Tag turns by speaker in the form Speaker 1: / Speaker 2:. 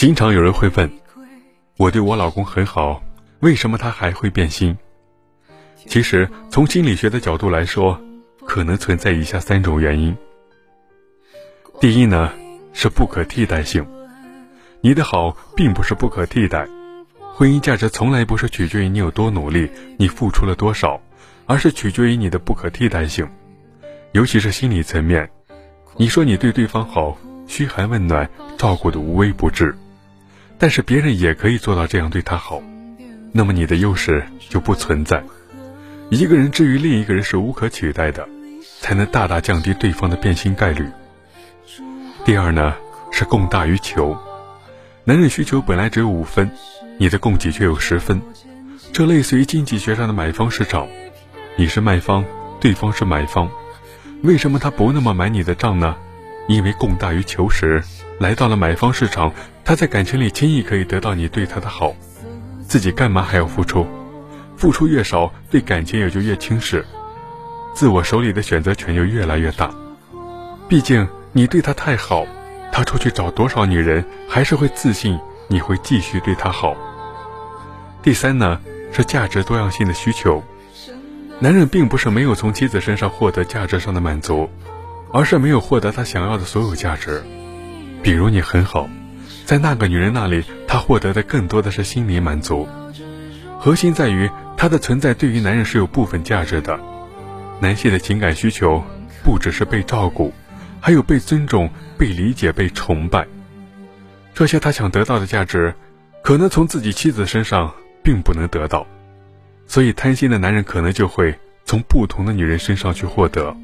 Speaker 1: 经常有人会问，我对我老公很好，为什么他还会变心？其实从心理学的角度来说，可能存在以下三种原因。第一呢，是不可替代性。你的好并不是不可替代，婚姻价值从来不是取决于你有多努力，你付出了多少，而是取决于你的不可替代性。尤其是心理层面，你说你对对方好，嘘寒问暖，照顾的无微不至。但是别人也可以做到这样对他好，那么你的优势就不存在。一个人至于另一个人是无可取代的，才能大大降低对方的变心概率。第二呢，是供大于求。男人需求本来只有五分，你的供给却有十分，这类似于经济学上的买方市场。你是卖方，对方是买方，为什么他不那么买你的账呢？因为供大于求时，来到了买方市场，他在感情里轻易可以得到你对他的好，自己干嘛还要付出？付出越少，对感情也就越轻视，自我手里的选择权就越来越大。毕竟你对他太好，他出去找多少女人，还是会自信你会继续对他好。第三呢，是价值多样性的需求。男人并不是没有从妻子身上获得价值上的满足。而是没有获得他想要的所有价值，比如你很好，在那个女人那里，他获得的更多的是心理满足。核心在于他的存在对于男人是有部分价值的。男性的情感需求不只是被照顾，还有被尊重、被理解、被崇拜。这些他想得到的价值，可能从自己妻子身上并不能得到，所以贪心的男人可能就会从不同的女人身上去获得。